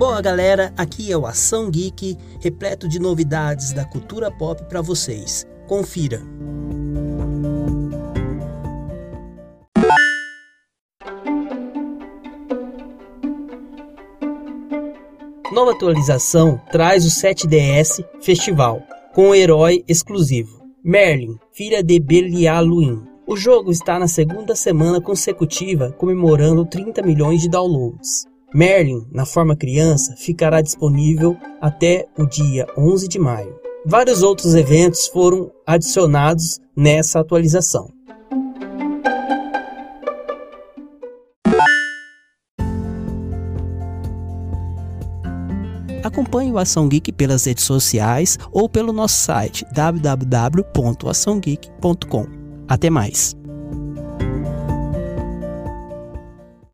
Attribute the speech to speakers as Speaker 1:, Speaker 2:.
Speaker 1: Boa galera, aqui é o Ação Geek, repleto de novidades da cultura pop para vocês. Confira. Nova atualização traz o 7DS Festival, com um herói exclusivo, Merlin, filha de Belialuin. O jogo está na segunda semana consecutiva comemorando 30 milhões de downloads. Merlin, na forma criança, ficará disponível até o dia 11 de maio. Vários outros eventos foram adicionados nessa atualização. Acompanhe o Ação Geek pelas redes sociais ou pelo nosso site www.açãogeek.com. Até mais!